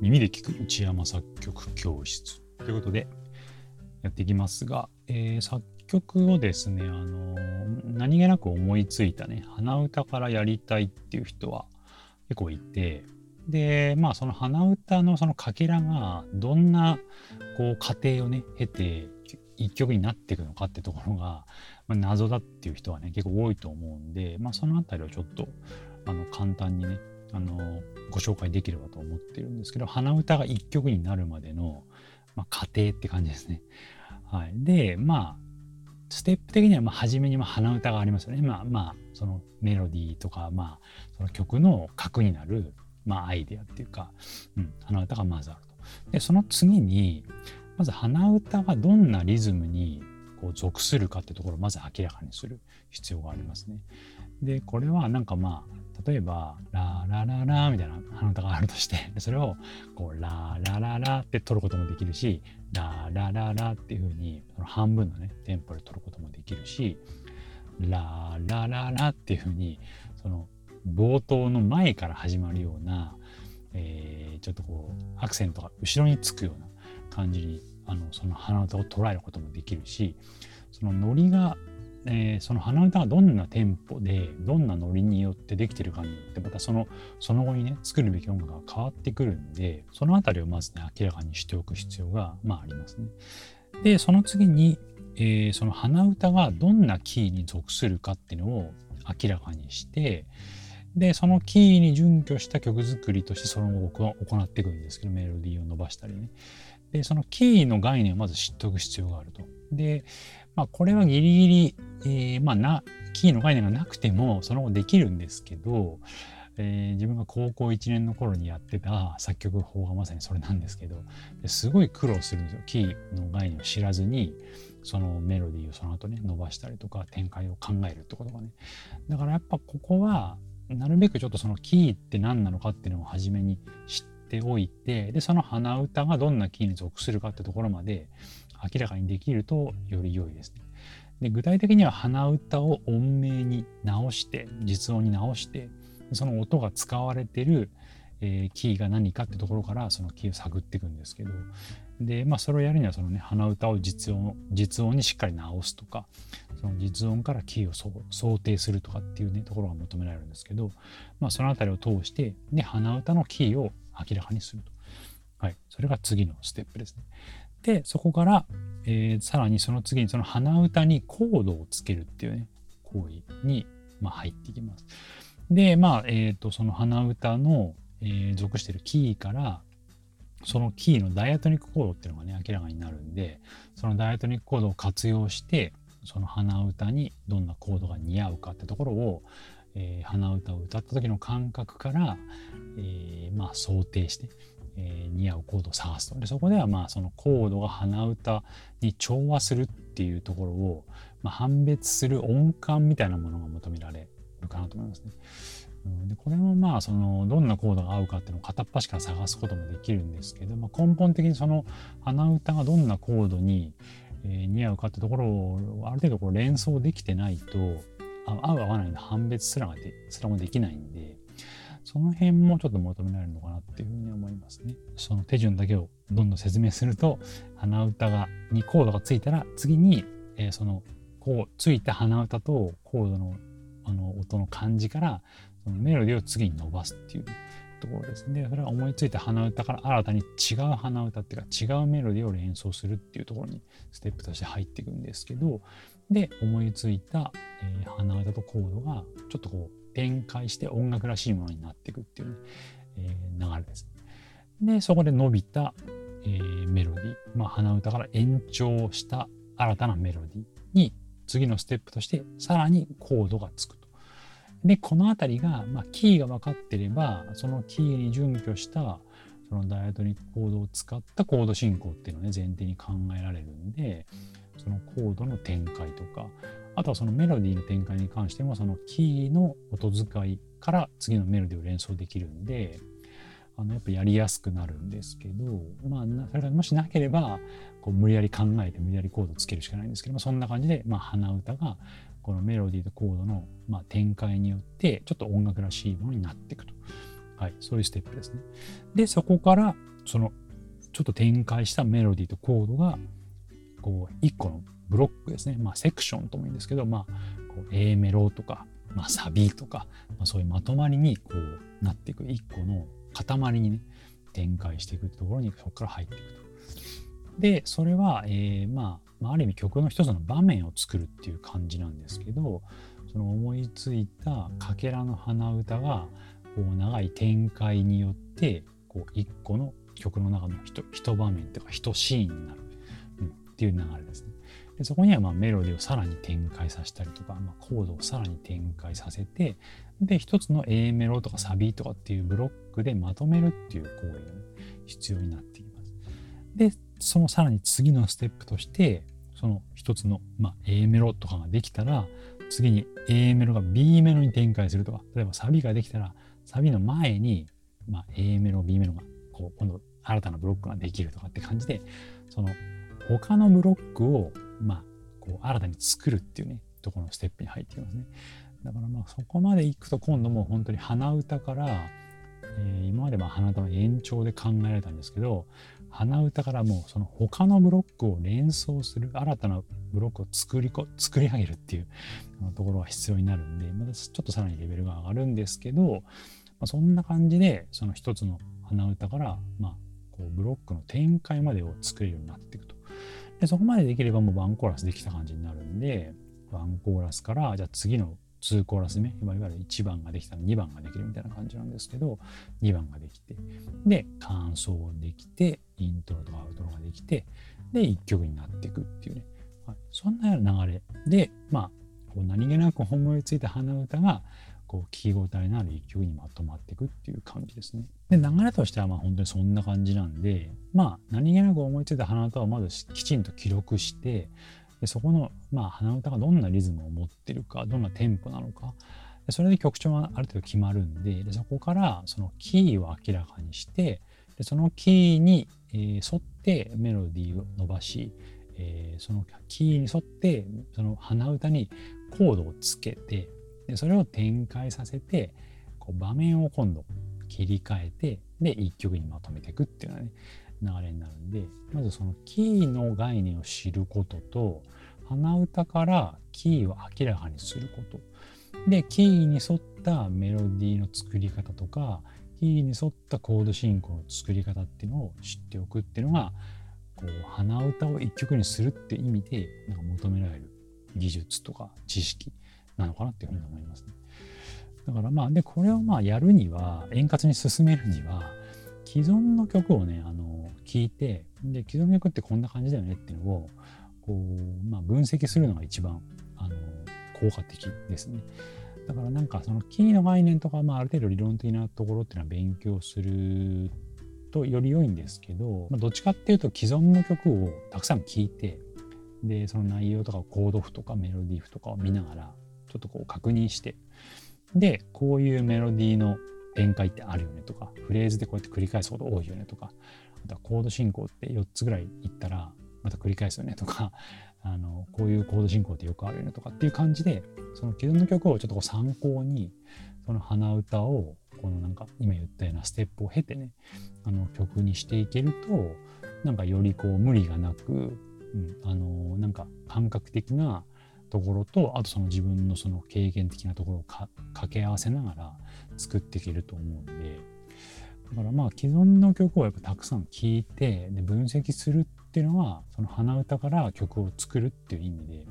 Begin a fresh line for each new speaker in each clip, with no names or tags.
耳で聞く内山作曲教室。ということでやっていきますが、えー、作曲をですね、あの何気なく思いついたね鼻歌からやりたいっていう人は結構いてでまあその鼻歌のそのかけらがどんなこう過程をね経て一曲になっていくのかってところが、まあ、謎だっていう人はね結構多いと思うんで、まあ、その辺りをちょっとあの簡単にねあのご紹介できればと思ってるんですけど鼻歌が一曲になるまでの、まあ、過程って感じですね。はい、でまあステップ的にはまあ初めにま鼻歌がありますよね。まあまあそのメロディーとかまあその曲の核になるまあアイデアっていうか、うん、鼻歌がまずあると。でその次にまず鼻歌がどんなリズムにこう属するかってところをまず明らかにする必要がありますね。でこれはなんかまあ例えば「ララララ」みたいな鼻歌があるとしてそれをこう「ララララ」って取ることもできるし「ララララ」っていうふうにその半分のねテンポで取ることもできるし「ララララ」っていうふうにその冒頭の前から始まるような、えー、ちょっとこうアクセントが後ろにつくような感じにあのその鼻歌を捉えることもできるしそのノリがえー、その鼻歌がどんなテンポでどんなノリによってできてるかによってまたそのその後にね作るべき音楽が変わってくるんでその辺りをまずね明らかにしておく必要が、まあ、ありますね。でその次に、えー、その鼻歌がどんなキーに属するかっていうのを明らかにしてでそのキーに準拠した曲作りとしてその後行っていくんですけどメロディーを伸ばしたりね。でそのキーの概念をまず知っておく必要があると。でまあ、これはギリギリ、えー、まあな、キーの概念がなくても、その後できるんですけど、えー、自分が高校1年の頃にやってた作曲法がまさにそれなんですけど、すごい苦労するんですよ。キーの概念を知らずに、そのメロディーをその後ね、伸ばしたりとか、展開を考えるってことがね。だからやっぱここは、なるべくちょっとそのキーって何なのかっていうのを初めに知ってておいて、で、その鼻歌がどんなキーに属するかってところまで明らかにできるとより良いですね。で具体的には鼻歌を音名に直して実音に直してその音が使われてる、えー、キーが何かってところからそのキーを探っていくんですけどでまあそれをやるにはそのね鼻歌を実音実音にしっかり直すとかその実音からキーを想定するとかっていうねところが求められるんですけど、まあ、その辺りを通してで鼻歌のキーを明らかにすると。はい、それが次のステップですね。でそこから、えー、さらにその次にその鼻歌にコードをつけるっていうね行為に、まあ、入っていきます。でまあ、えーと、その鼻歌の、えー、属してるキーからそのキーのダイアトニックコードっていうのがね明らかになるんでそのダイアトニックコードを活用してその鼻歌にどんなコードが似合うかってところを、えー、鼻歌を歌った時の感覚から、えー、まあ想定してえー、似合うコードを探すとでそこではまあそのコードが鼻歌に調和するっていうところを、まあ、判別する音感みたいなものが求められるかなと思いますね。でこれもまあそのどんなコードが合うかっていうのを片っ端から探すこともできるんですけど、まあ、根本的にその鼻歌がどんなコードに、似合うかってところをある程度こう連想できてないと合う合わないの判別すらがですらもできないんで、その辺もちょっと求められるのかなっていうふうに思いますね。その手順だけをどんどん説明すると、鼻歌が、にコードがついたら、次に、えー、その、こう、ついた鼻歌とコードの、あの、音の感じから、そのメロディを次に伸ばすっていうところですね。それは思いついた鼻歌から新たに違う鼻歌っていうか違うメロディーを連想するっていうところにステップとして入っていくんですけど、で、思いついた、えー、鼻歌とコードがちょっとこう展開して音楽らしいものになっていくっていう、ね、えー、流れです。で、そこで伸びた、えー、メロディー、まあ、鼻歌から延長した新たなメロディーに次のステップとしてさらにコードがつくと。で、この辺りが、まあ、キーが分かってれば、そのキーに準拠したそのダイアトニックコードを使ったコード進行っていうのをね、前提に考えられるんで、そのコードの展開とか、あとはそのメロディーの展開に関してもそのキーの音使いから次のメロディーを連想できるんであのやっぱやりやすくなるんですけどまあそれがもしなければこう無理やり考えて無理やりコードつけるしかないんですけどもそんな感じで、まあ、鼻歌がこのメロディーとコードの、まあ、展開によってちょっと音楽らしいものになっていくとはい、そういうステップですね。で、そこから、その、ちょっと展開したメロディーとコードが、こう、一個のブロックですね。まあ、セクションとも言うんですけど、まあ、こう A メロとか、まあ、サビとか、まあ、そういうまとまりにこうなっていく一個の塊にね展開していくところにそこから入っていくと。でそれは、えー、まあ、ある意味曲の一つの場面を作るっていう感じなんですけどその思いついたかけらの鼻歌がこう長い展開によってこう一個の曲の中の一場面というか一シーンになる、うん、っていう流れですね。でそこにはまメロディーをさらに展開させたりとか、まあ、コードをさらに展開させてで一つの A メロとかサビとかっていうブロックでまとめるっていう行為が、必要になってきます。でそのさらに次のステップとしてその一つの、まあ、A メロとかができたら次に A メロが B メロに展開するとか例えばサビができたらサビの前に、まあ、A メロ B メロがこう今度新たなブロックができるとかって感じでその他のブロックをまあ、こう新たに作るっていうね、ところのステップに入ってきますね。だからまあそこまで行くと今度もう本当に鼻歌から、えー、今までまあ鼻歌の延長で考えられたんですけど、鼻歌からもうその他のブロックを連想する新たなブロックを作りこ作り上げるっていうところが必要になるんで、またちょっとさらにレベルが上がるんですけど、まあ、そんな感じでその一つの鼻歌から、まあ、こうブロックの展開までを作れるようになっていくと。でそこまでできればもうワンコーラスできた感じになるんで、ワンコーラスから、じゃあ次の2コーラス目、いわゆる1番ができたら2番ができるみたいな感じなんですけど、2番ができて、で、感想できて、イントロとかアウトロができて、で、1曲になっていくっていうね、はい、そんなような流れ。で、まあ、こう何気なく思いついた鼻歌が、こう聞き応えのある一曲にまとまっていくっていう感じですね。で流れとしてはまあ本当にそんな感じなんでまあ何気なく思いついた鼻歌をまずきちんと記録してでそこのまあ鼻歌がどんなリズムを持ってるかどんなテンポなのか。それで曲調はある程度決まるんででそこからそのキーを明らかにしてでそのキーに、えー、沿ってメロディーを伸ばし、えー、そのキーに沿ってその鼻歌にコードをつけてでそれを展開させてこう場面を今度切り替えてで一曲にまとめていくっていうようなね流れになるんでまずそのキーの概念を知ることと鼻歌からキーを明らかにすることでキーに沿ったメロディーの作り方とかキーに沿ったコード進行の作り方っていうのを知っておくっていうのがこう鼻歌を一曲にするって意味でなんか求められる技術とか知識なのかなっていうふうに思いますね。だからまあ、で、これをまあやるには、円滑に進めるには、既存の曲をね、あの、聴いて、で、既存の曲ってこんな感じだよねっていうのを、こう、まあ、分析するのが一番、あの、効果的ですね。だからなんかそのキーの概念とか、まあ、ある程度理論的なところっていうのは勉強するとより良いんですけど、まあ、どっちかっていうと既存の曲をたくさん聴いてでその内容とかコード譜とかメロディー譜とかを見ながらちょっとこう確認してでこういうメロディーの展開ってあるよねとかフレーズでこうやって繰り返すこと多いよねとかあとはコード進行って4つぐらいいったらまた繰り返すよねとか あのこういうコード進行ってよくあるよねとかっていう感じでその既存の曲をちょっとこう参考にその鼻歌をこのなんか今言ったようなステップを経てねあの曲にしていけるとなんかよりこう無理がなく、うん、あのなんか感覚的なところとあとその自分のその経験的なところを掛け合わせながら作っていけると思うんで。だからまあ既存の曲をやっぱたくさん聴いてで分析するっていうのはその鼻歌から曲を作るっていう意味で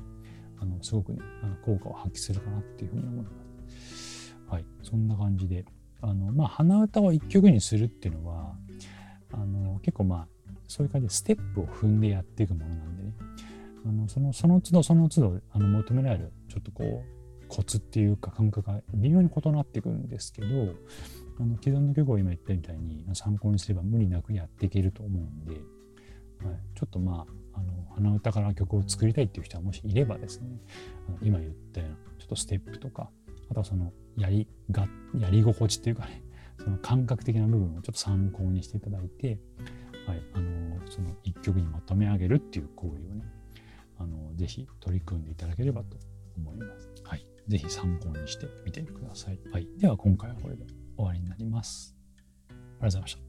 あのすごくねあの効果を発揮するかなっていうふうに思います。はい、そんな感じで。あのまあ鼻歌を一曲にするっていうのはあの結構まあそういう感じでステップを踏んでやっていくものなんでね。あのそのその都度その都度あの求められるちょっとこうコツっていうか感覚が微妙に異なっていくんですけどあの既存の曲を今言ったみたいに参考にすれば無理なくやっていけると思うんで、はい、ちょっとまああの鼻歌から曲を作りたいっていう人はもしいればですねあの今言ったようなちょっとステップとかあとはそのやりがやり心地っていうかねその感覚的な部分をちょっと参考にしていただいて、はい、あのその一曲にまとめ上げるっていう行為をねあのぜひ取り組んでいただければと思います。はい。ぜひ参考にしてみてください。はい。では今回はこれで終わりになります。ございました。